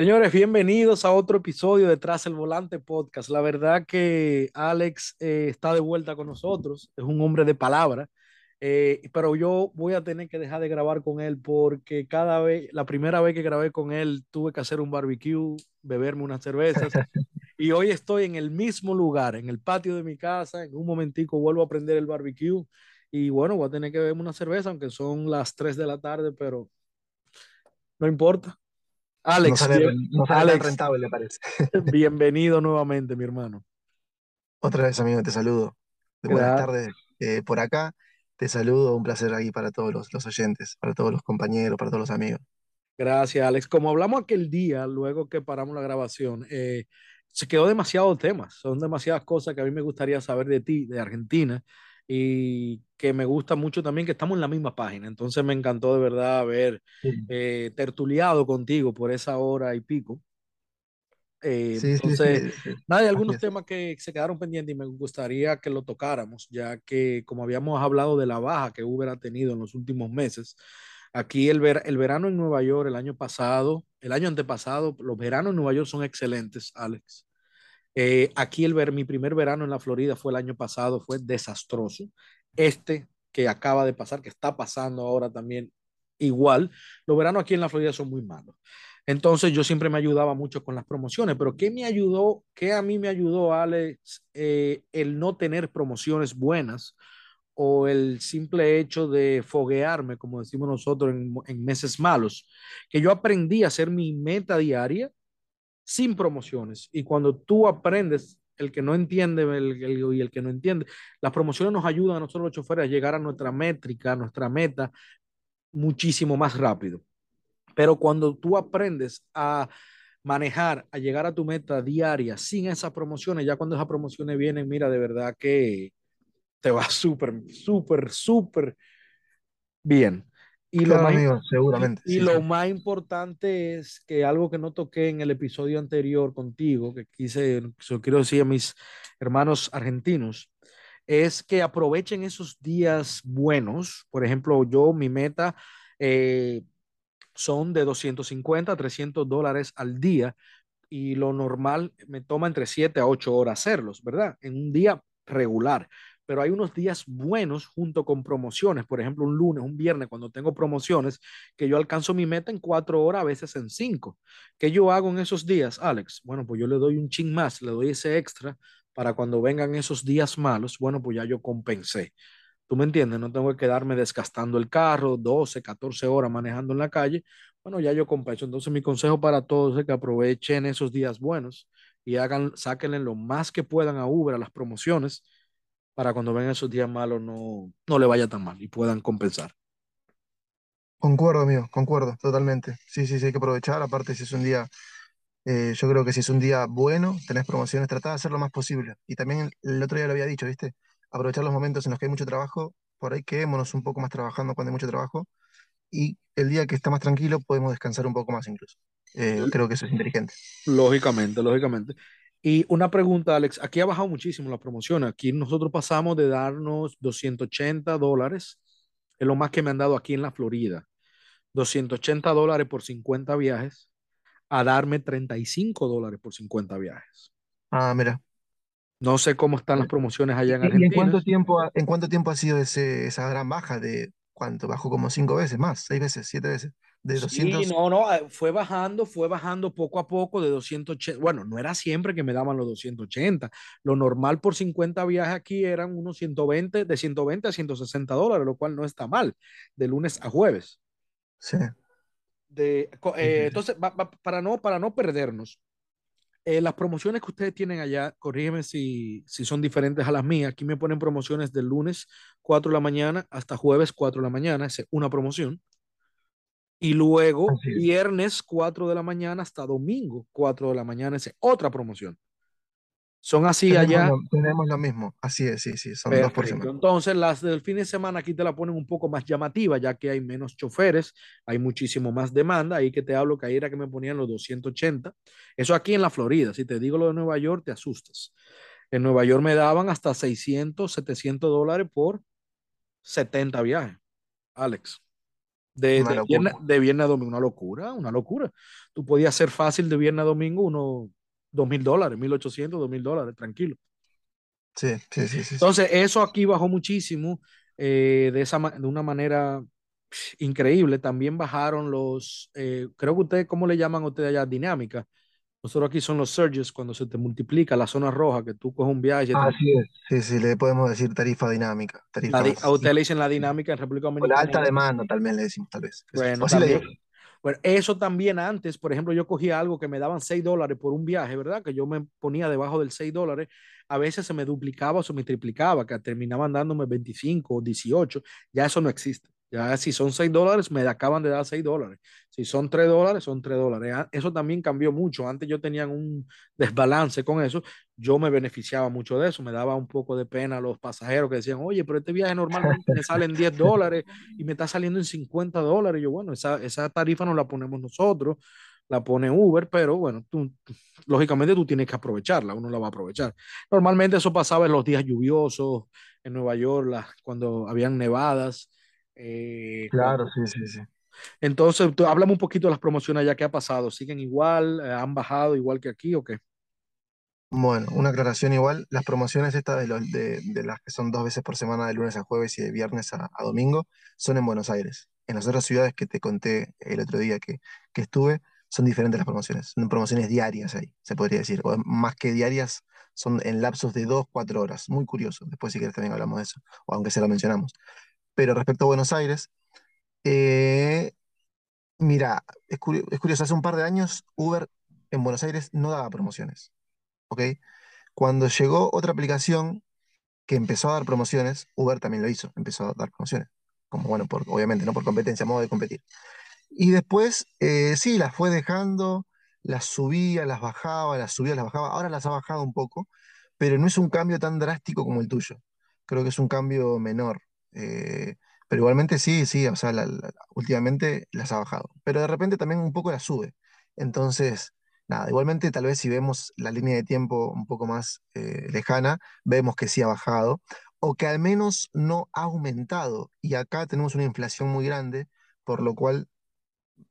Señores, bienvenidos a otro episodio de Tras el Volante Podcast. La verdad que Alex eh, está de vuelta con nosotros, es un hombre de palabra, eh, pero yo voy a tener que dejar de grabar con él porque cada vez, la primera vez que grabé con él, tuve que hacer un barbecue, beberme unas cervezas y hoy estoy en el mismo lugar, en el patio de mi casa, en un momentico vuelvo a prender el barbecue y bueno, voy a tener que beberme una cerveza, aunque son las 3 de la tarde, pero no importa. Alex, no sale, bien, no sale Alex, tan rentable, parece. bienvenido nuevamente, mi hermano. Otra vez, amigo, te saludo. Buenas tardes eh, por acá. Te saludo, un placer ahí para todos los, los oyentes, para todos los compañeros, para todos los amigos. Gracias, Alex. Como hablamos aquel día, luego que paramos la grabación, eh, se quedó demasiados temas, son demasiadas cosas que a mí me gustaría saber de ti, de Argentina, y que me gusta mucho también que estamos en la misma página. Entonces me encantó de verdad haber Sí, eh, tertuliado contigo por esa hora y pico. Eh, sí, entonces, sí, nada, hay algunos es. temas que se quedaron pendientes y me gustaría que lo tocáramos, ya que como habíamos hablado de la baja que Uber ha tenido en los últimos meses, aquí el, ver, el verano en Nueva York, el año pasado, el año antepasado, los veranos en Nueva York son excelentes, Alex. Eh, aquí el ver, mi primer verano en la Florida fue el año pasado, fue desastroso. Este que acaba de pasar, que está pasando ahora también igual, los veranos aquí en la Florida son muy malos. Entonces yo siempre me ayudaba mucho con las promociones, pero ¿qué me ayudó? ¿Qué a mí me ayudó, Alex? Eh, el no tener promociones buenas o el simple hecho de foguearme, como decimos nosotros, en, meses malos, que yo aprendí a hacer mi meta diaria sin promociones. Y cuando tú aprendes, el que no entiende el, y el que no entiende, las promociones nos ayudan a nosotros los choferes a llegar a nuestra métrica, a nuestra meta, muchísimo más rápido. Pero cuando tú aprendes a manejar, a llegar a tu meta diaria sin esas promociones, ya cuando esas promociones vienen, mira, de verdad que te va súper, súper, súper bien. Y lo Claro, más, amigo, seguramente, y sí. lo más importante es que algo que no toqué en el episodio anterior contigo, que quise, yo quiero decir a mis hermanos argentinos, es que aprovechen esos días buenos. Por ejemplo, yo, mi meta eh, son de 250 a 300 dólares al día y lo normal me toma entre 7 a 8 horas hacerlos, ¿verdad? En un día regular. Pero hay unos días buenos junto con promociones, por ejemplo, un lunes, un viernes, cuando tengo promociones, que yo alcanzo mi meta en cuatro horas, a veces en cinco. ¿Qué yo hago en esos días, Alex? Bueno, pues yo le doy un ching más, le doy ese extra para cuando vengan esos días malos, bueno, pues ya yo compensé. ¿Tú me entiendes? No tengo que quedarme desgastando el carro 12, 14 horas manejando en la calle. Bueno, ya yo compenso. Entonces, mi consejo para todos es que aprovechen esos días buenos y hagan, sáquenle lo más que puedan a Uber, a las promociones, para cuando vengan esos días malos no, no le vaya tan mal y puedan compensar. Concuerdo, amigo, concuerdo, totalmente. Sí, sí, sí, hay que aprovechar. Aparte, si es un día, eh, yo creo que si es un día bueno, tenés promociones, tratá de hacer lo más posible. Y también el, el otro día lo había dicho, ¿viste? Aprovechar los momentos en los que hay mucho trabajo, por ahí quedémonos un poco más trabajando cuando hay mucho trabajo y el día que está más tranquilo podemos descansar un poco más incluso. Eh, creo que eso es inteligente. Lógicamente, lógicamente. Y una pregunta, Alex, aquí ha bajado muchísimo la promoción. Aquí nosotros pasamos de darnos 280 dólares, es lo más que me han dado aquí en la Florida, 280 dólares por 50 viajes, a darme 35 dólares por 50 viajes. Ah, mira. No sé cómo están las promociones allá en ¿Y, y en Argentina. cuánto tiempo, ha- en cuánto tiempo ha sido ese, esa gran baja de cuánto? Bajó como cinco veces más, seis veces, siete veces. De Sí, 200. no, no, eh, fue bajando, fue bajando poco a poco de 280. Bueno, no era siempre que me daban los 280. Lo normal por 50 viajes aquí eran unos 120, de 120 a 160 dólares, lo cual no está mal, de lunes a jueves. Sí, De, eh, entonces, para no, para no perdernos, eh, las promociones que ustedes tienen allá, corrígeme si, si son diferentes a las mías. Aquí me ponen promociones del lunes 4 de la mañana hasta jueves 4 de la mañana, es una promoción. Y luego viernes 4 de la mañana hasta domingo 4 de la mañana, es otra promoción. Son así Tenemos allá. lo, tenemos lo mismo. Así es, sí, sí, son dos por semana. Entonces, las del fin de semana aquí te la ponen un poco más llamativa, ya que hay menos choferes, hay muchísimo más demanda. Ahí que te hablo que ahí era que me ponían los 280. Eso aquí en la Florida. Si te digo lo de Nueva York, te asustas. En Nueva York me daban hasta 600, 700 dólares por 70 viajes, Alex. De, de, viernes, de viernes a domingo, una locura, una locura. Tú podías hacer fácil de viernes a domingo unos dos mil dólares, mil ochocientos, dos mil dólares, tranquilo. Sí, sí, sí, sí, sí. Entonces, eso aquí bajó muchísimo eh, de, esa, de una manera increíble. También bajaron los, eh, creo que ustedes, ¿cómo le llaman a ustedes allá? Dinámica. Nosotros aquí son los surges, cuando se te multiplica la zona roja, que tú coges un viaje Así es. Sí, sí, le podemos decir tarifa dinámica, La, a ustedes le dicen la dinámica en República O la Dominicana. alta demanda, tal vez le decimos, tal vez. Bueno, también. Bueno, eso también antes, por ejemplo, yo cogía algo que me daban 6 dólares por un viaje, ¿verdad? Que yo me ponía debajo del 6 dólares. A veces se me duplicaba o se me triplicaba, que terminaban dándome 25 o 18. Ya eso no existe. Ya si son 6 dólares, me acaban de dar 6 dólares. Si son 3 dólares, son 3 dólares. Ah, eso también cambió mucho. Antes yo tenía un desbalance con eso. Yo me beneficiaba mucho de eso. Me daba un poco de pena a los pasajeros que decían, oye, pero este viaje normalmente me sale en 10 dólares y me está saliendo en 50 dólares. Yo, bueno, esa, esa tarifa no la ponemos nosotros, la pone Uber, pero bueno, tú, lógicamente tú tienes que aprovecharla, uno la va a aprovechar. Normalmente eso pasaba en los días lluviosos en Nueva York, cuando habían nevadas. Eh, Claro, sí, sí, sí. Entonces, tú, háblame un poquito de las promociones ya que ha pasado. ¿Siguen igual? Eh, ¿Han bajado igual que aquí o qué? Bueno, una aclaración igual, las promociones estas de, los, de, de las que son dos veces por semana, de lunes a jueves y de viernes a, a domingo, son en Buenos Aires. En las otras ciudades que te conté el otro día que, que estuve, son diferentes las promociones. Son promociones diarias ahí, se podría decir. O más que diarias, son en lapsos de dos, cuatro horas. Muy curioso. Después, si quieres, también hablamos de eso, o aunque se lo mencionamos. Pero respecto a Buenos Aires, eh, mira, es, curio- es curioso, hace un par de años Uber en Buenos Aires no daba promociones, ¿ok? Cuando llegó otra aplicación que empezó a dar promociones, Uber también lo hizo, empezó a dar promociones, como bueno, por, obviamente, no por competencia, modo de competir. Y después, eh, sí, las fue dejando, las subía, las bajaba, las subía, las bajaba, ahora las ha bajado un poco, pero no es un cambio tan drástico como el tuyo, creo que es un cambio menor. Eh, pero igualmente sí, sí, o sea, la- la- últimamente las ha bajado, pero de repente también un poco las sube. Entonces, nada, igualmente tal vez si vemos la línea de tiempo un poco más eh, lejana, vemos que sí ha bajado, o que al menos no ha aumentado. Y acá tenemos una inflación muy grande, por lo cual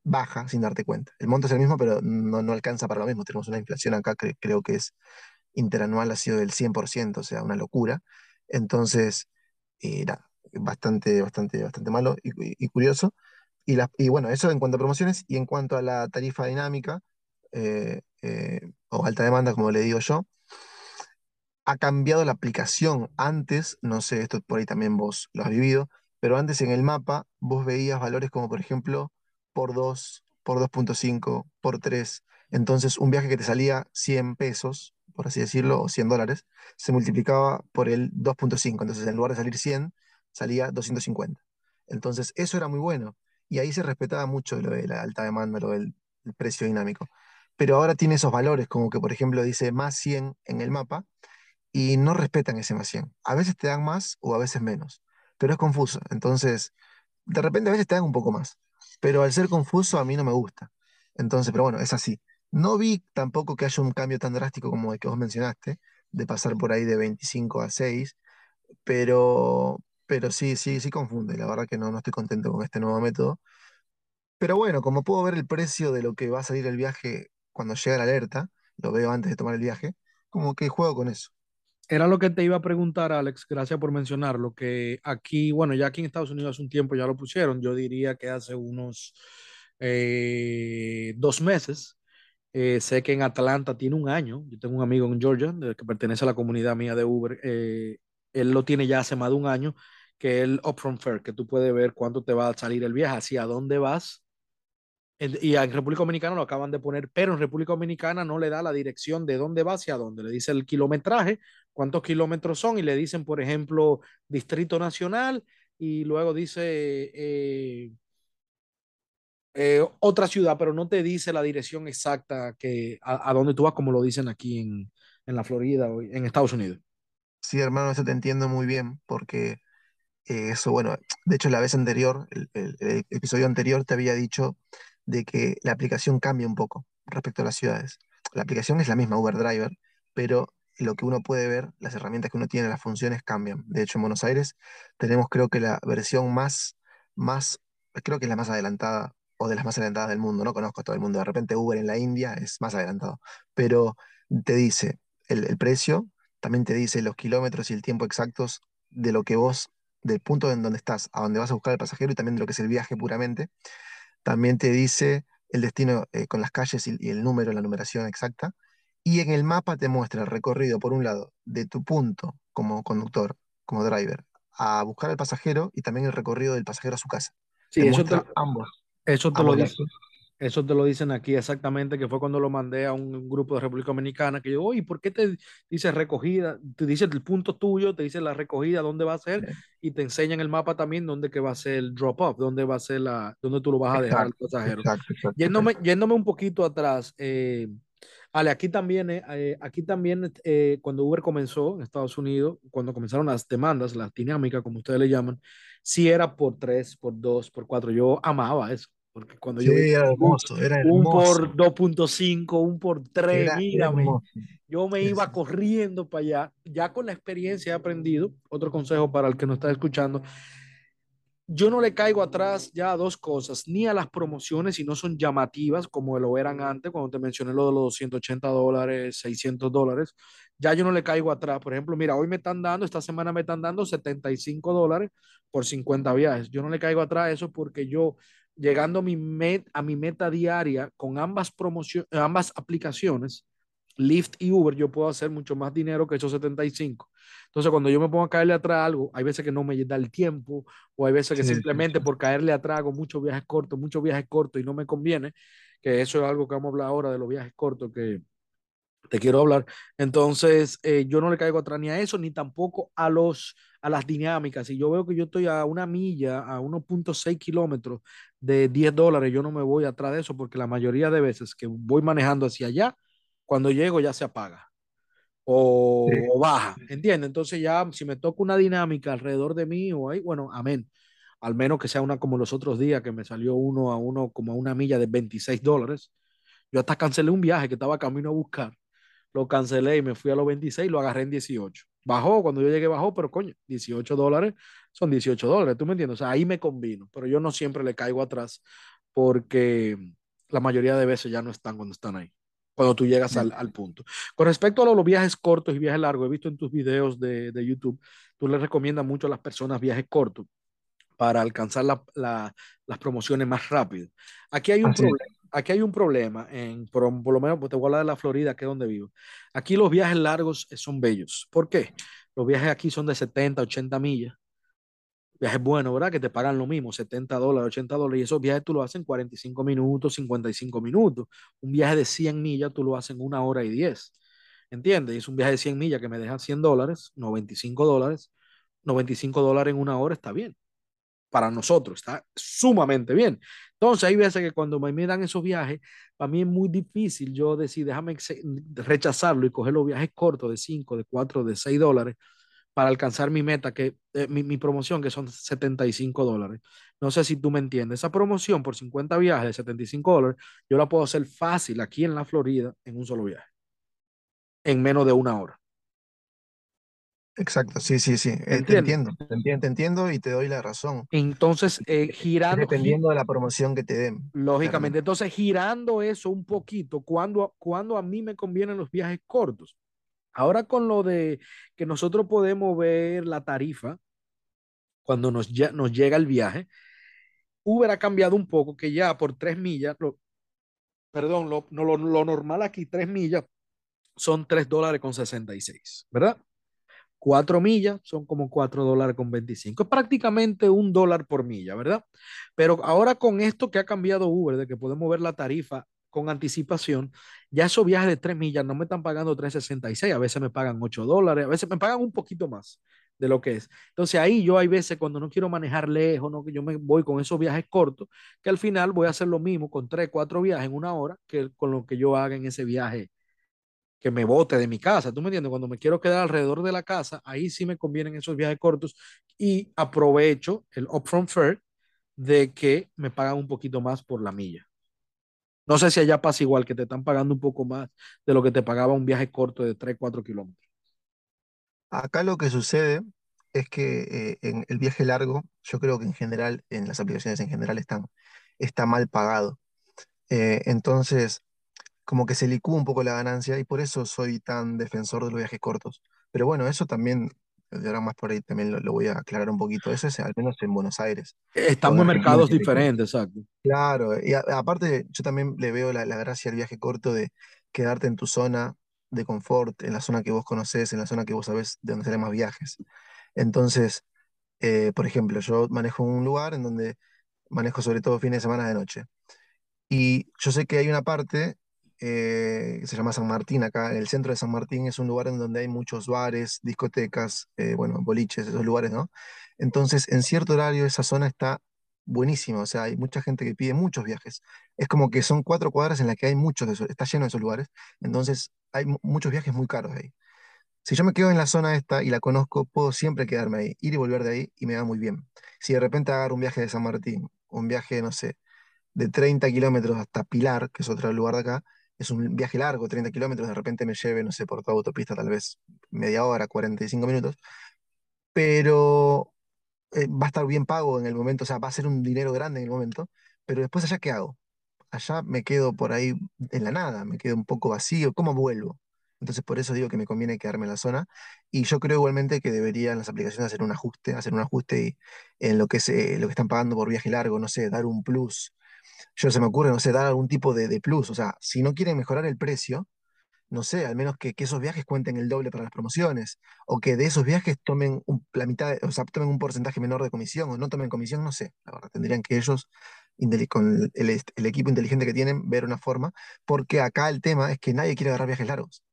baja sin darte cuenta. El monto es el mismo, pero no, no alcanza para lo mismo. Tenemos una inflación acá creo que es interanual, ha sido del 100%, o sea, una locura. Entonces, eh, nada, bastante, bastante, bastante malo y, y- curioso. Y, la- y bueno, eso en cuanto a promociones y en cuanto a la tarifa dinámica eh, eh, o alta demanda, como le digo yo, ha cambiado la aplicación. Antes, no sé, esto por ahí también vos lo has vivido, pero antes en el mapa vos veías valores como por ejemplo por 2 por dos punto cinco por tres Entonces un viaje que te salía 100 pesos, por así decirlo, o 100 dólares, se multiplicaba por el dos punto cinco Entonces en lugar de salir 100 salía doscientos cincuenta Entonces eso era muy bueno. Y ahí se respetaba mucho lo de la alta demanda, lo del el precio dinámico. Pero ahora tiene esos valores, como que por ejemplo dice más 100 en el mapa y no respetan ese más 100. A veces te dan más o a veces menos, pero es confuso. Entonces, de repente a veces te dan un poco más, pero al ser confuso a mí no me gusta. Entonces, pero bueno, es así. No vi tampoco que haya un cambio tan drástico como el que vos mencionaste, de pasar por ahí de 25 a 6, pero, pero sí, sí, sí confunde. La verdad que no, no estoy contento con este nuevo método. Pero bueno, como puedo ver el precio de lo que va a salir el viaje cuando llega la alerta, lo veo antes de tomar el viaje, como que juego con eso. Era lo que te iba a preguntar, Alex, gracias por mencionarlo, que aquí, bueno, ya aquí en Estados Unidos hace un tiempo ya lo pusieron, yo diría que hace unos eh, dos meses. Eh, sé que en Atlanta tiene un año, yo tengo un amigo en Georgia que pertenece a la comunidad mía de Uber, eh, él lo tiene ya hace más de un año, que el Upfront Fare, que tú puedes ver cuánto te va a salir el viaje, hacia dónde vas y en República Dominicana lo acaban de poner, pero en República Dominicana no le da la dirección de dónde va hacia dónde. Le dice el kilometraje, cuántos kilómetros son, y le dicen, por ejemplo, Distrito Nacional, y luego dice eh, eh, otra ciudad, pero no te dice la dirección exacta que, a, a dónde tú vas, como lo dicen aquí en, en la Florida o en Estados Unidos. Sí, hermano, eso te entiendo muy bien, porque eso, bueno, de hecho la vez anterior, el episodio anterior te había dicho de que la aplicación cambia un poco respecto a las ciudades. La aplicación es la misma Uber Driver, pero lo que uno puede ver, las herramientas que uno tiene, las funciones cambian. De hecho, en Buenos Aires tenemos creo que la versión más, más, creo que es la más adelantada o de las más adelantadas del mundo, no conozco a todo el mundo, de repente Uber en la India es más adelantado, pero te dice el, el precio, también te dice los kilómetros y el tiempo exactos de lo que vos, del punto en donde estás a donde vas a buscar el pasajero y también de lo que es el viaje puramente. También te dice el destino eh, con las calles y, y el número, la numeración exacta. Y en el mapa te muestra el recorrido, por un lado, de tu punto como conductor, como driver, a buscar al pasajero y también el recorrido del pasajero a su casa. Sí, Te eso te, ambos, eso te lo dice. Eso te lo dicen aquí exactamente, que fue cuando lo mandé a un grupo de República Dominicana, que yo, oye, ¿por qué te dice recogida? Te dice el punto tuyo, te dice la recogida, dónde va a ser, y te enseñan el mapa también dónde que va a ser el drop-off, dónde va a ser la, dónde tú lo vas a dejar al Exacto, pasajero. exacto, exacto, Yéndome, yéndome un poquito atrás, eh, Ale, aquí también, eh, eh, aquí también eh, cuando Uber comenzó en Estados Unidos, cuando comenzaron las demandas, las dinámicas, como ustedes le llaman, sí era por tres, por dos, por cuatro. Yo amaba eso, porque cuando Sí, yo era un, hermoso, era un hermoso, por dos punto cinco, un por tres, era mírame, hermoso. yo me iba sí. corriendo para allá. Ya con la experiencia he aprendido, otro consejo para el que nos está escuchando, yo no le caigo atrás ya a dos cosas, ni a las promociones si no son llamativas como lo eran antes, cuando te mencioné lo de los 180 dólares, 600 dólares, ya yo no le caigo atrás. Por ejemplo, mira, hoy me están dando, esta semana me están dando 75 dólares por 50 viajes. Yo no le caigo atrás a eso porque yo, llegando a mi, met, a mi meta diaria con ambas, ambas aplicaciones, Lyft y Uber, yo puedo hacer mucho más dinero que esos 75. Entonces, cuando yo me pongo a caerle atrás a algo, hay veces que no me da el tiempo, o hay veces que sí, simplemente sí. por caerle atrás hago muchos viajes cortos, muchos viajes cortos y no me conviene, que eso es algo que vamos a hablar ahora de los viajes cortos que te quiero hablar. Entonces, eh, yo no le caigo atrás ni a eso, ni tampoco a, los, a las dinámicas. Si yo veo que yo estoy a una milla, a 1.6 kilómetros de 10 dólares, yo no me voy atrás de eso porque la mayoría de veces que voy manejando hacia allá, cuando llego ya se apaga Sí, o, o baja. ¿entiendes? Entonces ya si me toca una dinámica alrededor de mí o ahí, bueno, amén. Al menos que sea una como los otros días que me salió uno a uno como a una milla de 26 dólares. Yo hasta cancelé un viaje que estaba camino a buscar. Lo cancelé y me fui a los 26 y lo agarré en 18. Bajó, cuando yo llegué bajó, pero coño, 18 dólares son 18 dólares, ¿tú me entiendes? O sea, ahí me combino, pero yo no siempre le caigo atrás porque la mayoría de veces ya no están cuando están ahí, cuando tú llegas al, al punto. Con respecto a los, los viajes cortos y viajes largos, he visto en tus videos de, de YouTube, tú les recomiendas mucho a las personas viajes cortos para alcanzar la, la, las promociones más rápido. Aquí hay un Así es. problema. Aquí hay un problema, en, por, por, lo menos pues te voy a hablar de la Florida, que es donde vivo. Aquí los viajes largos son bellos. ¿Por qué? Los viajes aquí son de 70, 80 millas. Viajes buenos, ¿verdad? Que te pagan lo mismo, 70 dólares, 80 dólares. Y esos viajes tú lo haces en 45 minutos, 55 minutos. Un viaje de 100 millas tú lo haces en una hora y 10. ¿Entiendes? Y es un viaje de 100 millas que me deja 100 dólares, 95 dólares. 95 dólares en una hora está bien para nosotros, está sumamente bien. Entonces, hay veces que cuando me dan esos viajes, para mí es muy difícil yo decir, déjame rechazarlo y coger los viajes cortos de 5, de 4, de 6 dólares para alcanzar mi meta, que eh, mi, promoción, que son 75 dólares. No sé si tú me entiendes. Esa promoción por 50 viajes de 75 dólares, yo la puedo hacer fácil aquí en la Florida en un solo viaje, en menos de una hora. Exacto, sí, sí, sí. Eh, te entiendo, te entiendo, te entiendo y te doy la razón. Entonces, eh, Es girando, gi dependiendo de la promoción que te den, lógicamente, entonces girando eso un poquito, cuando, cuando a mí me convienen los viajes cortos. Ahora con lo de que nosotros podemos ver la tarifa cuando nos, nos llega el viaje, Uber ha cambiado un poco, que ya por tres millas, lo, perdón, lo, lo, lo, normal aquí, tres millas, son tres dólares con 66, ¿verdad? Cuatro millas son como cuatro dólares con 25. Es prácticamente un dólar por milla, ¿verdad? Pero ahora con esto que ha cambiado Uber, de que podemos ver la tarifa con anticipación, ya esos viajes de tres millas no me están pagando 3.66, a veces me pagan 8 dólares, a veces me pagan un poquito más de lo que es. Entonces ahí yo hay veces cuando no quiero manejar lejos, no que yo me voy con esos viajes cortos, que al final voy a hacer lo mismo con tres, cuatro viajes en una hora que con lo que yo haga en ese viaje que me bote de mi casa, ¿tú me entiendes? Cuando me quiero quedar alrededor de la casa, ahí sí me convienen esos viajes cortos y aprovecho el upfront fare de que me pagan un poquito más por la milla. No sé si allá pasa igual, que te están pagando un poco más de lo que te pagaba un viaje corto de 3, 4 kilómetros. Acá lo que sucede es que eh, en el viaje largo, yo creo que en general, en las aplicaciones en general están, está mal pagado. Eh, entonces, como que se licúa un poco la ganancia y por eso soy tan defensor de los viajes cortos. Pero bueno, eso también, de ahora más por ahí también lo, lo voy a aclarar un poquito. Eso es al menos en Buenos Aires Estamos en mercados diferentes, exacto. Claro, y a- aparte yo también le veo la, la gracia al viaje corto de quedarte en tu zona de confort, en la zona que vos conocés, en la zona que vos sabés de dónde salen más viajes. Entonces, eh, por ejemplo, yo manejo un lugar en donde manejo sobre todo fines de semana de noche. Y yo sé que hay una parte eh, se llama San Martín acá, en el centro de San Martín es un lugar en donde hay muchos bares, discotecas, eh, bueno, boliches, esos lugares, ¿no? Entonces, en cierto horario esa zona está buenísima, o sea, hay mucha gente que pide muchos viajes. Es como que son cuatro cuadras en las que hay muchos de esos, está lleno de esos lugares, entonces hay mu- muchos viajes muy caros ahí. Si yo me quedo en la zona esta y la conozco, puedo siempre quedarme ahí, ir y volver de ahí y me va muy bien. Si de repente agarro un viaje de San Martín, un viaje, no sé, de 30 kilómetros hasta Pilar, que es otro lugar de acá, es un viaje largo, 30 kilómetros, de repente me lleve, no sé, por toda autopista tal vez media hora, 45 minutos, pero eh, va a estar bien pago en el momento, o sea, va a ser un dinero grande en el momento, pero después allá, ¿qué hago? Allá me quedo por ahí en la nada, me quedo un poco vacío, ¿cómo vuelvo? Entonces por eso digo que me conviene quedarme en la zona y yo creo igualmente que deberían las aplicaciones hacer un ajuste, hacer un ajuste y- en lo que es, eh, lo que están pagando por viaje largo, no sé, dar un plus yo se me ocurre, no sé, dar algún tipo de, de plus. O sea, si no quieren mejorar el precio, no sé, al menos que, que esos viajes cuenten el doble para las promociones. O que de esos viajes tomen un- la mitad, o sea, tomen un porcentaje menor de comisión o no tomen comisión, no sé. La verdad, tendrían que ellos, con el, el- el equipo inteligente que tienen, ver una forma. Porque acá el tema es que nadie quiere agarrar viajes largos.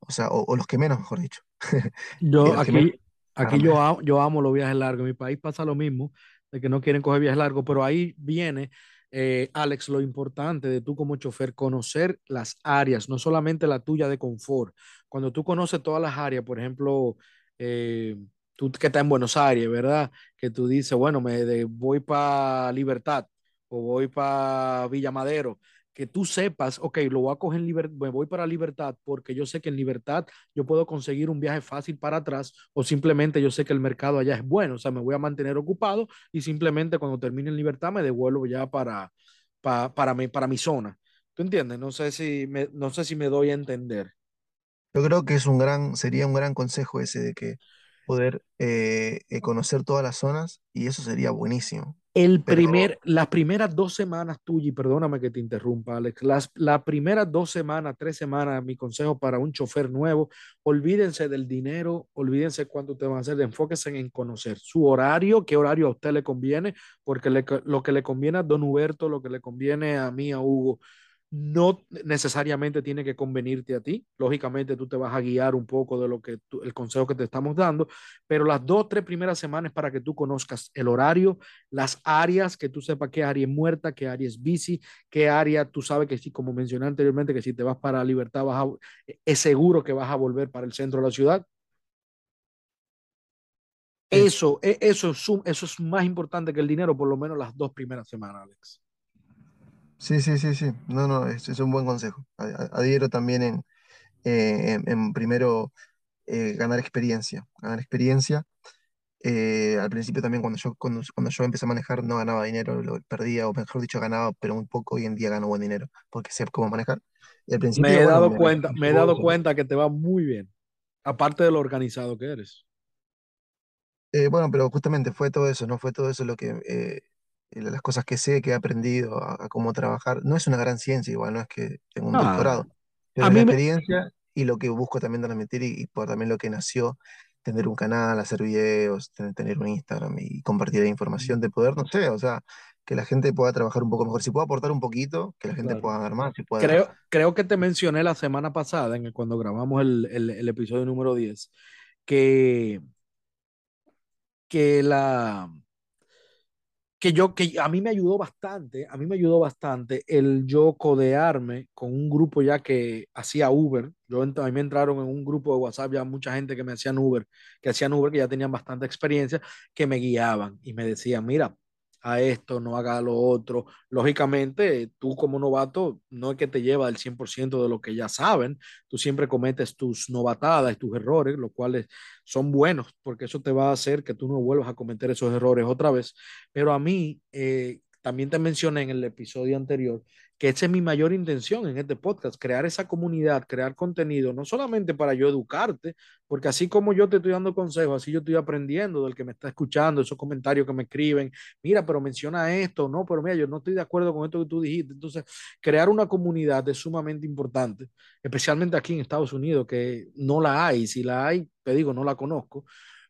O sea, o, o los que menos, mejor dicho. Yo menos aquí, aquí yo amo, yo amo los viajes largos. En mi país pasa lo mismo, de que no quieren coger viajes largos, pero ahí viene, eh, Alex, lo importante de tú como chofer, conocer las áreas, no solamente la tuya de confort. Cuando tú conoces todas las áreas, por ejemplo, eh, tú que estás en Buenos Aires, ¿verdad? Que tú dices, bueno, me de- voy para Libertad o voy para Villa Madero. Que tú sepas, ok, lo voy a coger en Libertad, me voy para Libertad porque yo sé que en Libertad yo puedo conseguir un viaje fácil para atrás o simplemente yo sé que el mercado allá es bueno, o sea, me voy a mantener ocupado y simplemente cuando termine en libertad me devuelvo ya para, para, para, mi, para mi zona. ¿Tú entiendes? No sé si me, no sé si me doy a entender. Yo creo que es un gran, sería un gran consejo ese de que poder eh, eh, conocer todas las zonas y eso sería buenísimo. El Pero primer, las primeras dos semanas tuyas, y perdóname que te interrumpa, Alex, las, las primeras dos semanas, tres semanas, mi consejo para un chofer nuevo, olvídense del dinero, olvídense cuánto te van a hacer, enfóquense en conocer su horario, qué horario a usted le conviene, porque le, lo que le conviene a Don Huberto, lo que le conviene a mí, a Hugo, no necesariamente tiene que convenirte a ti. Lógicamente tú te vas a guiar un poco de lo que tú, el consejo que te estamos dando, pero las dos, tres primeras semanas para que tú conozcas el horario, las áreas, que tú sepas qué área es muerta, qué área es bici, qué área tú sabes que sí, como mencioné anteriormente, que si te vas para Libertad vas a, es seguro que vas a volver para el centro de la ciudad. Eso, e, eso, es, eso es más importante que el dinero, por lo menos las dos primeras semanas, Alex. Sí, sí, sí, sí. No, no, es, es un buen consejo. Adhiero también en, eh, en, en primero eh, ganar experiencia. Ganar experiencia. Eh, al principio también cuando yo, cuando, cuando yo empecé a manejar no ganaba dinero, lo perdía, o mejor dicho, ganaba, pero muy poco. Hoy en día gano buen dinero porque sé cómo manejar. Y al Me he bueno, dado me metí cuenta, con me he dado cuenta que te va muy bien, aparte de lo organizado que eres. Eh, bueno, pero justamente fue todo eso, ¿no? Fue todo eso lo que, eh, las cosas que sé, que he aprendido a, a cómo trabajar. No es una gran ciencia, igual, no es que tengo un Ah, doctorado, pero a la me, experiencia y lo que busco también transmitir y, y por también lo que nació, tener un canal, hacer videos, tener, tener un Instagram y compartir la información de poder, no sé, o sea, que la gente pueda trabajar un poco mejor. Si puedo aportar un poquito, que la gente claro. pueda dar más, y pueda... Creo, creo que te mencioné la semana pasada, en el, cuando grabamos el, el, el episodio número 10, que, que la, que yo, que a mí me ayudó bastante, a mí me ayudó bastante el yo codearme con un grupo ya que hacía Uber. Yo, a mí me entraron en un grupo de WhatsApp ya mucha gente que me hacían Uber, que hacían Uber, que ya tenían bastante experiencia, que me guiaban y me decían, mira, a esto, no haga lo otro. Lógicamente, tú como novato no es que te lleva el 100% de lo que ya saben, tú siempre cometes tus novatadas, tus errores, los cuales son buenos, porque eso te va a hacer que tú no vuelvas a cometer esos errores otra vez. Pero a mí, eh, también te mencioné en el episodio anterior que esa es mi mayor intención en este podcast, crear esa comunidad, crear contenido, no solamente para yo educarte, porque así como yo te estoy dando consejos, así yo estoy aprendiendo del que me está escuchando, esos comentarios que me escriben, mira, pero menciona esto, no, pero mira, yo no estoy de acuerdo con esto que tú dijiste. Entonces, crear una comunidad es sumamente importante, especialmente aquí en Estados Unidos, que no la hay, si la hay, te digo, no la conozco.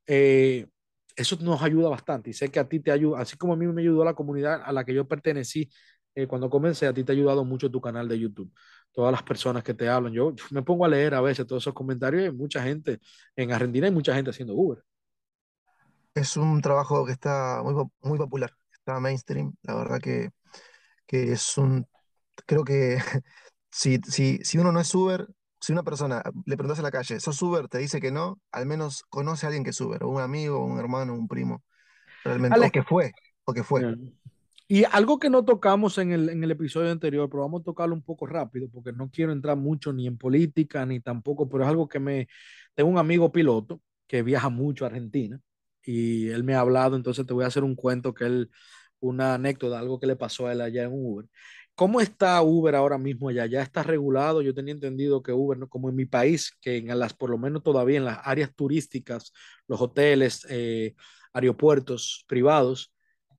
Eh, eso nos ayuda bastante y sé que a ti te ayuda, así como a mí me ayudó la comunidad a la que yo pertenecí eh, cuando comencé, a ti te ha ayudado mucho tu canal de YouTube. Todas las personas que te hablan, yo, me pongo a leer a veces todos esos comentarios y hay mucha gente en Argentina, hay mucha gente haciendo Uber. Es un trabajo que está muy, muy popular, está mainstream, la verdad que, que es un, creo que si, si, si uno no es Uber, si una persona le preguntas en la calle, ¿sos Uber? Te dice que no, al menos conoce a alguien que es Uber, o un amigo, un hermano, un primo, realmente, o que fue, o que fue. Y algo que no tocamos en el, en el episodio anterior, pero vamos a tocarlo un poco rápido, porque no quiero entrar mucho ni en política, ni tampoco, pero es algo que me... Tengo un amigo piloto que viaja mucho a Argentina y él me ha hablado, entonces te voy a hacer un cuento que él, una anécdota, algo que le pasó a él allá en Uber. ¿Cómo está Uber ahora mismo allá? ¿Ya está regulado? Yo tenía entendido que Uber, como en mi país, que en las, por lo menos todavía en las áreas turísticas, los hoteles, eh, aeropuertos privados,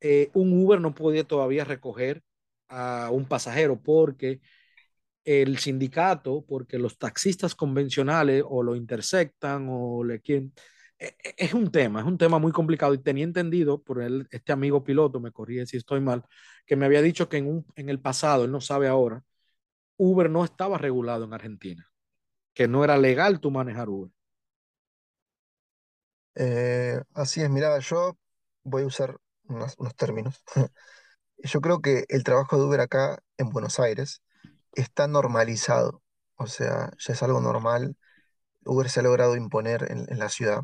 eh, un Uber no podía todavía recoger a un pasajero porque el sindicato, porque los taxistas convencionales o lo intersectan o le quieren... E, e, es un tema, es un tema muy complicado y tenía entendido por él, este amigo piloto, me corría si estoy mal, que me había dicho que en, un, en el pasado, él no sabe ahora, Uber no estaba regulado en Argentina, que no era legal tú manejar Uber. Eh, así es, mira, yo voy a usar unos, términos. Yo creo que el trabajo de Uber acá en Buenos Aires está normalizado, o sea, ya es algo normal. Uber se ha logrado imponer en, la ciudad,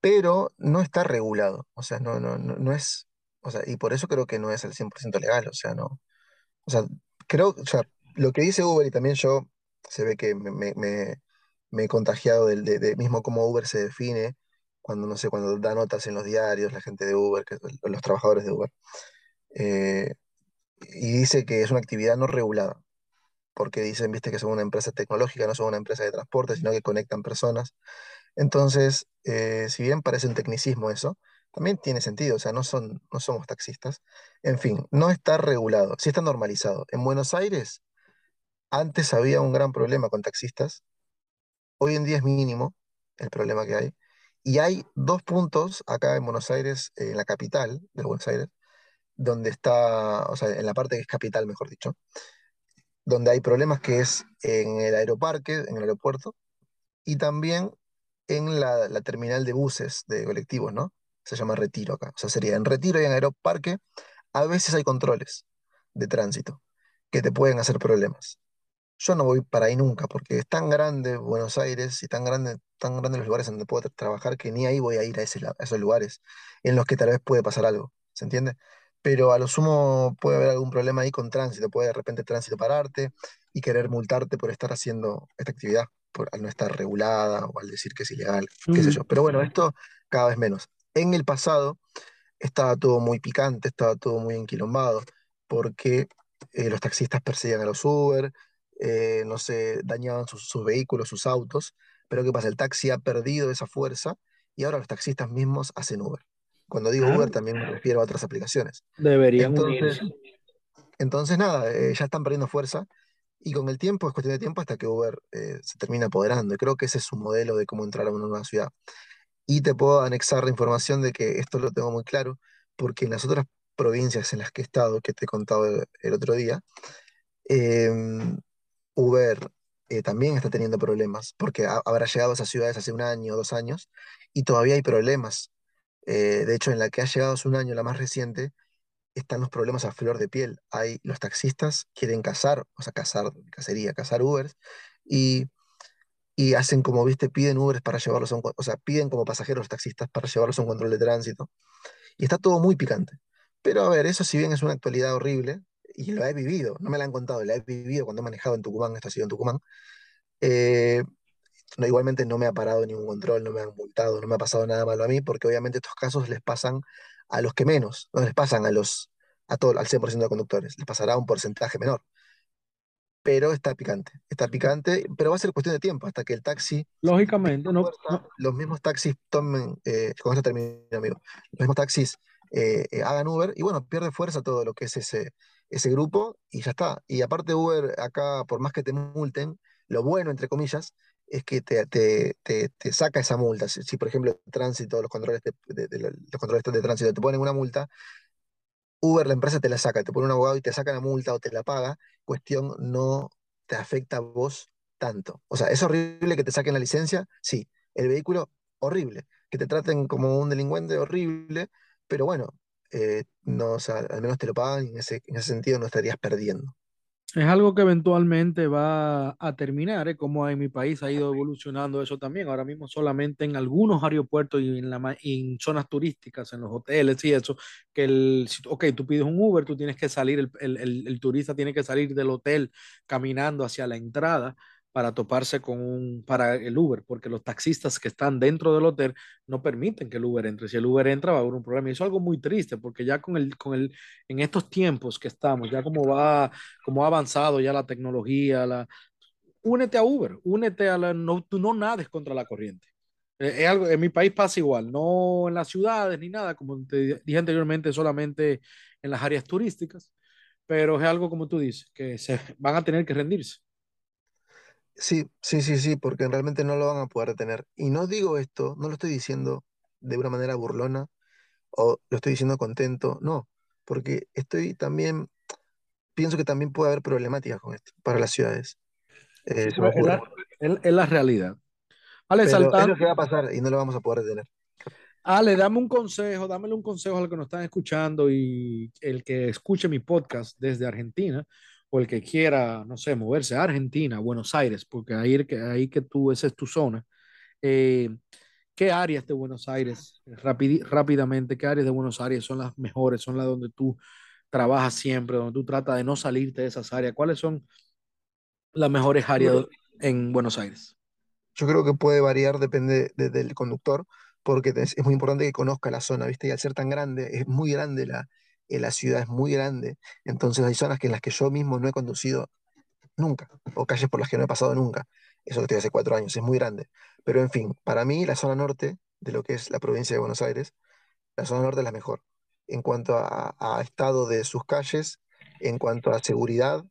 pero no está regulado, o sea, no, no, no, es, o sea, y por eso creo que no es el 100% legal, o sea, no, o sea, creo, o sea, lo que dice Uber y también yo, se ve que me, me, he contagiado del de, mismo cómo Uber se define, cuando, no sé, cuando da notas en los diarios, la gente de Uber, que, los trabajadores de Uber, eh, y dice que es una actividad no regulada, porque dicen, viste, que son una empresa tecnológica, no son una empresa de transporte, sino que conectan personas. Entonces, eh, si bien parece un tecnicismo eso, también tiene sentido, o sea, no, son, no somos taxistas. En fin, no está regulado, sí está normalizado. En Buenos Aires, antes había un gran problema con taxistas, hoy en día es mínimo el problema que hay, y hay dos puntos acá en Buenos Aires, en la capital de Buenos Aires, donde está, o sea, en la parte que es capital, mejor dicho, donde hay problemas que es en el aeroparque, en el aeropuerto, y también en la, terminal de buses, de colectivos, ¿no? Se llama Retiro acá. O sea, sería en Retiro y en Aeroparque, a veces hay controles de tránsito que te pueden hacer problemas. Yo no voy para ahí nunca, porque es tan grande Buenos Aires y tan grande, tan grande los lugares donde puedo trabajar que ni ahí voy a ir a, ese, a esos lugares en los que tal vez puede pasar algo, ¿se entiende? Pero a lo sumo puede haber algún problema ahí con tránsito, puede de repente tránsito pararte y querer multarte por estar haciendo esta actividad, por, al no estar regulada o al decir que es ilegal, qué sé yo. Pero bueno, esto cada vez menos. En el pasado estaba todo muy picante, estaba todo muy enquilombado, porque eh, los taxistas perseguían a los Uber, eh, no se dañaban sus, vehículos, sus autos, pero ¿qué pasa? El taxi ha perdido esa fuerza y ahora los taxistas mismos hacen Uber. Cuando digo Uber ah. también me refiero a otras aplicaciones. Deberían entonces, entonces nada, eh, ya están perdiendo fuerza y con el tiempo, es cuestión de tiempo hasta que Uber eh, se termina apoderando. Y creo que ese es su modelo de cómo entrar a una nueva ciudad. Y te puedo anexar la información de que esto lo tengo muy claro, porque en las otras provincias en las que he estado, que te he contado el, otro día, eh, Uber eh, también está teniendo problemas, porque habrá llegado a esas ciudades hace un año o dos años y todavía hay problemas. Eh, de hecho, en la que ha llegado hace un año, la más reciente, están los problemas a flor de piel. Hay, los taxistas quieren cazar, o sea, cazar, cacería, cazar Ubers, y, hacen como, viste, piden Ubers para llevarlos a un, o sea, piden como pasajeros taxistas para llevarlos a un control de tránsito. Y está todo muy picante, Pero a ver, eso si bien es una actualidad horrible, y lo he vivido, no me la han contado, la he vivido cuando he manejado en Tucumán, esto ha sido en Tucumán, eh, no, igualmente no me ha parado ningún control, no me han multado, no me ha pasado nada malo a mí, porque obviamente estos casos les pasan a los que menos, no les pasan a los, a todo, al 100% de conductores, les pasará un porcentaje menor. Pero está picante, está picante, pero va a ser cuestión de tiempo hasta que el taxi Lógicamente, no, no, los mismos taxis tomen, eh, con esto termino, amigo, los mismos taxis eh, eh, hagan Uber y bueno, pierde fuerza todo lo que es ese, ese grupo y ya está. Y aparte Uber acá, por más que te multen, lo bueno, entre comillas, es que te, te, te, te saca esa multa. Si, por ejemplo, el tránsito, los controles de- de- los controles de tránsito te ponen una multa, Uber, la empresa te la saca, te pone un abogado y te saca la multa o te la paga, cuestión no te afecta a vos tanto. O sea, ¿es horrible que te saquen la licencia? Sí. El vehículo, horrible. Que te traten como un delincuente, horrible. Pero bueno, eh, no, o sea, al menos te lo pagan y en ese, en ese sentido no estarías perdiendo. Es algo que eventualmente va a terminar, ¿eh? Como en mi país ha ido evolucionando eso también. Ahora mismo solamente en algunos aeropuertos y en, la, y en zonas turísticas, en los hoteles y eso, que el, ok, tú pides un Uber, tú tienes que salir, el, el- el turista tiene que salir del hotel caminando hacia la entrada para toparse con un, para el Uber, porque los taxistas que están dentro del hotel no permiten que el Uber entre. Si el Uber entra va a haber un problema. Y eso es algo muy triste, porque ya con el, con el, en estos tiempos que estamos, ya como va cómo ha avanzado ya la tecnología, la... únete a Uber, únete a la, no, tú no nades contra la corriente. Eh, Es algo, en mi país pasa igual, no en las ciudades ni nada, como te dije anteriormente, solamente en las áreas turísticas, pero es algo como tú dices, que se van a tener que rendirse. Sí, sí, sí, sí, porque realmente no lo van a poder tener. Y no digo esto, no lo estoy diciendo de una manera burlona o lo estoy diciendo contento, no, porque estoy también, pienso que también puede haber problemáticas con esto para las ciudades, eh, es la, es, es la realidad. Ale, Pero es lo que va a pasar y no lo vamos a poder detener. Ale, dame un consejo, dámele un consejo a los que nos están escuchando y el que escuche mi podcast desde Argentina o el que quiera, no sé, moverse a Argentina, Buenos Aires, porque ahí ahí que tú, esa es tu zona. Eh, ¿qué áreas de Buenos Aires, rapidi- rápidamente, qué áreas de Buenos Aires son las mejores, son las donde tú trabajas siempre, donde tú tratas de no salirte de esas áreas? ¿Cuáles son las mejores áreas en Buenos Aires? yo creo que puede variar, depende de- del conductor, porque es, es muy importante que conozca la zona, ¿viste? Y al ser tan grande, es muy grande la, la ciudad, es muy grande. Entonces hay zonas que en las que yo mismo no he conducido nunca, o calles por las que no he pasado nunca. Eso que estoy hace cuatro años, es muy grande. Pero en fin, para mí la zona norte de lo que es la provincia de Buenos Aires, la zona norte es la mejor. En cuanto a, estado de sus calles, en cuanto a seguridad,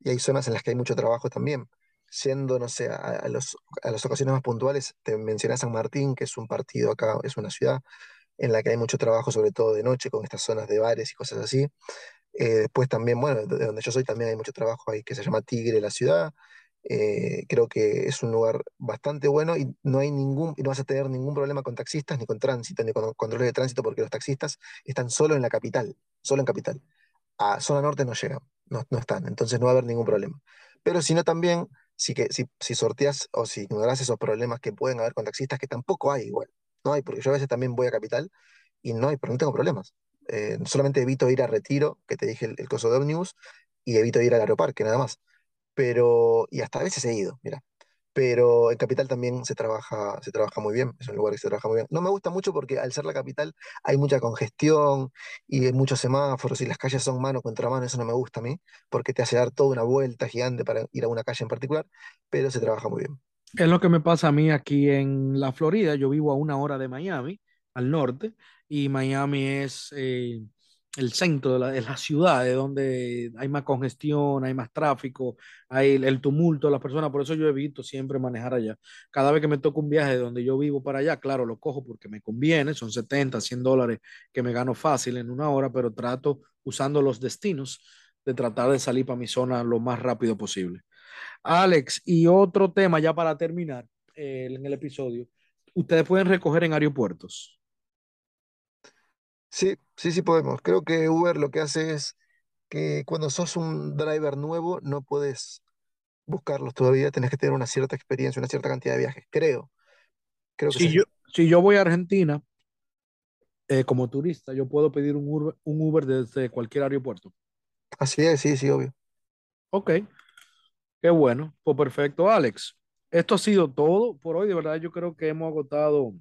y hay zonas en las que hay mucho trabajo también. Siendo, no sé, a las ocasiones más puntuales, te mencioné San Martín, que es un partido acá, es una ciudad en la que hay mucho trabajo, sobre todo de noche, con estas zonas de bares y cosas así. Eh, después también, bueno, de donde yo soy también hay mucho trabajo ahí que se llama Tigre, la ciudad. Eh, creo que es un lugar bastante bueno y no hay ningún, y vas a tener ningún problema con taxistas, ni con tránsito, ni con controles de tránsito, porque los taxistas están solo en la capital, solo en capital. A zona norte no llegan, no, no están, entonces no va a haber ningún problema. Pero si no también, si, que, si, si sorteas o si ignoras esos problemas que pueden haber con taxistas, que tampoco hay igual, no hay, porque yo a veces también voy a capital y no hay, pero no tengo problemas. Eh, solamente evito ir a Retiro, que te dije el, el coso de ómnibus, y evito ir al aeroparque, nada más. Pero, y hasta a veces he ido, mira. Pero en Capital también se trabaja, se trabaja muy bien, es un lugar que se trabaja muy bien. No me gusta mucho porque al ser la capital hay mucha congestión y hay muchos semáforos y las calles son mano contra mano, eso no me gusta a mí, porque te hace dar toda una vuelta gigante para ir a una calle en particular, pero se trabaja muy bien. Es lo que me pasa a mí aquí en la Florida. Yo vivo a una hora de Miami, al norte, y Miami es eh, el centro de la, ciudad, de donde hay más congestión, hay más tráfico, hay el, el tumulto de las personas. Por eso yo evito siempre manejar allá. Cada vez que me toca un viaje de donde yo vivo para allá, claro, lo cojo porque me conviene, son 70, 100 dólares que me gano fácil en una hora, pero trato usando los destinos de tratar de salir para mi zona lo más rápido posible. Alex, y otro tema ya para terminar eh, en el episodio. Ustedes pueden recoger en aeropuertos. Sí, sí, sí podemos. Creo que Uber lo que hace es que cuando sos un driver nuevo no puedes buscarlos todavía, tenés que tener una cierta experiencia, una cierta cantidad de viajes. Creo, creo que Si yo, así. si yo voy a Argentina eh, como turista, yo puedo pedir un Uber, un Uber desde cualquier aeropuerto. Así es, sí, sí, obvio. Ok, qué bueno, pues perfecto, Alex. Esto ha sido todo por hoy. De verdad, yo creo que hemos agotado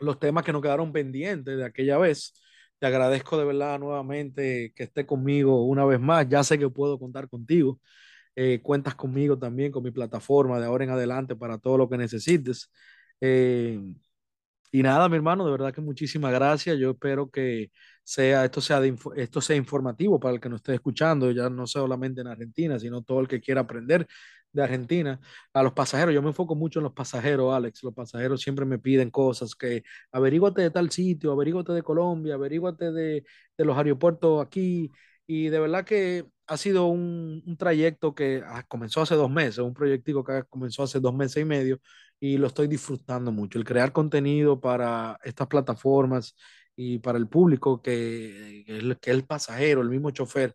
los temas que nos quedaron pendientes de aquella vez. Te agradezco de verdad nuevamente que esté conmigo una vez más. Ya sé que puedo contar contigo. Eh, cuentas conmigo también, con mi plataforma de ahora en adelante para todo lo que necesites. Eh, y nada, mi hermano, de verdad que muchísimas gracias. Yo espero que sea, esto, sea de, esto sea informativo para el que nos esté escuchando, ya no solamente en Argentina, sino todo el que quiera aprender de Argentina. A los pasajeros, yo me enfoco mucho en los pasajeros, Alex. Los pasajeros siempre me piden cosas que averíguate de tal sitio, averíguate de Colombia, averíguate de, de los aeropuertos aquí. Y de verdad que ha sido un, un trayecto que ah, comenzó hace dos meses, un proyectico que comenzó hace dos meses y medio y lo estoy disfrutando mucho. El crear contenido para estas plataformas y para el público que, que, que es el pasajero, el mismo chofer.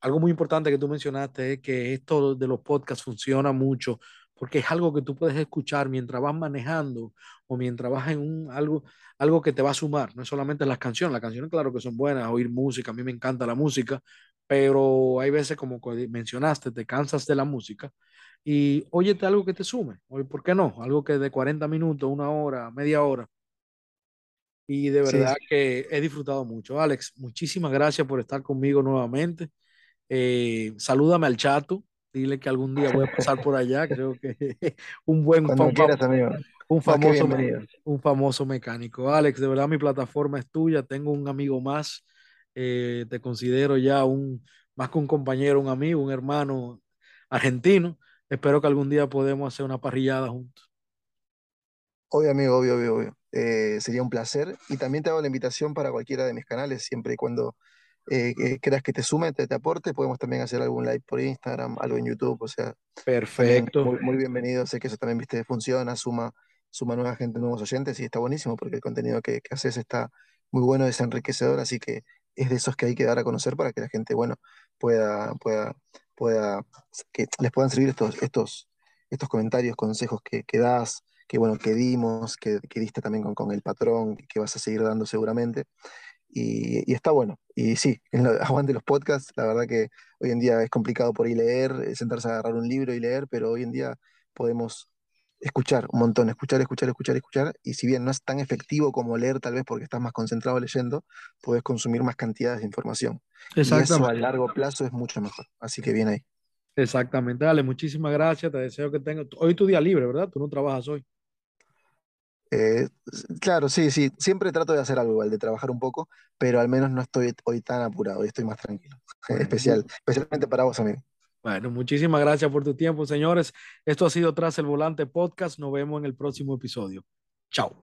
Algo muy importante que tú mencionaste es que esto de los podcasts funciona mucho porque es algo que tú puedes escuchar mientras vas manejando o mientras vas en un, algo, algo que te va a sumar. No es solamente las canciones, las canciones claro que son buenas, oír música, a mí me encanta la música, pero hay veces como mencionaste, te cansas de la música y óyete algo que te sume, ¿por qué no? Algo que de 40 minutos, una hora, media hora. Y de verdad sí. que he disfrutado mucho. Alex, muchísimas gracias por estar conmigo nuevamente. Eh, salúdame al chato, dile que algún día voy a pasar por allá. Creo que un buen quieras, amigo. Un famoso, un famoso mecánico. Alex, de verdad mi plataforma es tuya. Tengo un amigo más. Eh, te considero ya un más que un compañero, un amigo, un hermano argentino. Espero que algún día podamos hacer una parrillada juntos. Obvio, amigo, obvio, obvio, obvio. Eh, sería un placer. Y también te hago la invitación para cualquiera de mis canales, siempre y cuando eh, eh, creas que te sume, te, te, aporte, podemos también hacer algún live por Instagram, algo en YouTube, o sea. Perfecto. Muy, muy, bienvenido, sé que eso también, viste, funciona, suma, suma nueva gente, nuevos oyentes y está buenísimo porque el contenido que, que haces está muy bueno, es enriquecedor, así que es de esos que hay que dar a conocer para que la gente, bueno, pueda, pueda, pueda, que les puedan servir estos, estos, estos comentarios, consejos que, que das, que bueno, que dimos, que, que diste también con, con, el patrón, que vas a seguir dando seguramente. Y, y está bueno. Y sí, en lo, aguante los podcasts, la verdad que hoy en día es complicado por ahí leer, sentarse a agarrar un libro y leer, pero hoy en día podemos escuchar un montón, escuchar, escuchar, escuchar, escuchar, y si bien no es tan efectivo como leer, tal vez porque estás más concentrado leyendo, puedes consumir más cantidades de información. Exactamente. Y eso a largo plazo es mucho mejor. Así que bien ahí. Exactamente, dale, muchísimas gracias, te deseo que tengas, hoy tu día libre, ¿verdad? Tú no trabajas hoy. Eh, claro, sí, sí. Siempre trato de hacer algo igual, de trabajar un poco, pero al menos no estoy hoy tan apurado y estoy más tranquilo. Especial, especialmente para vos, amigo. Bueno, muchísimas gracias por tu tiempo, señores. Esto ha sido Tras el Volante Podcast. Nos vemos en el próximo episodio. Chao.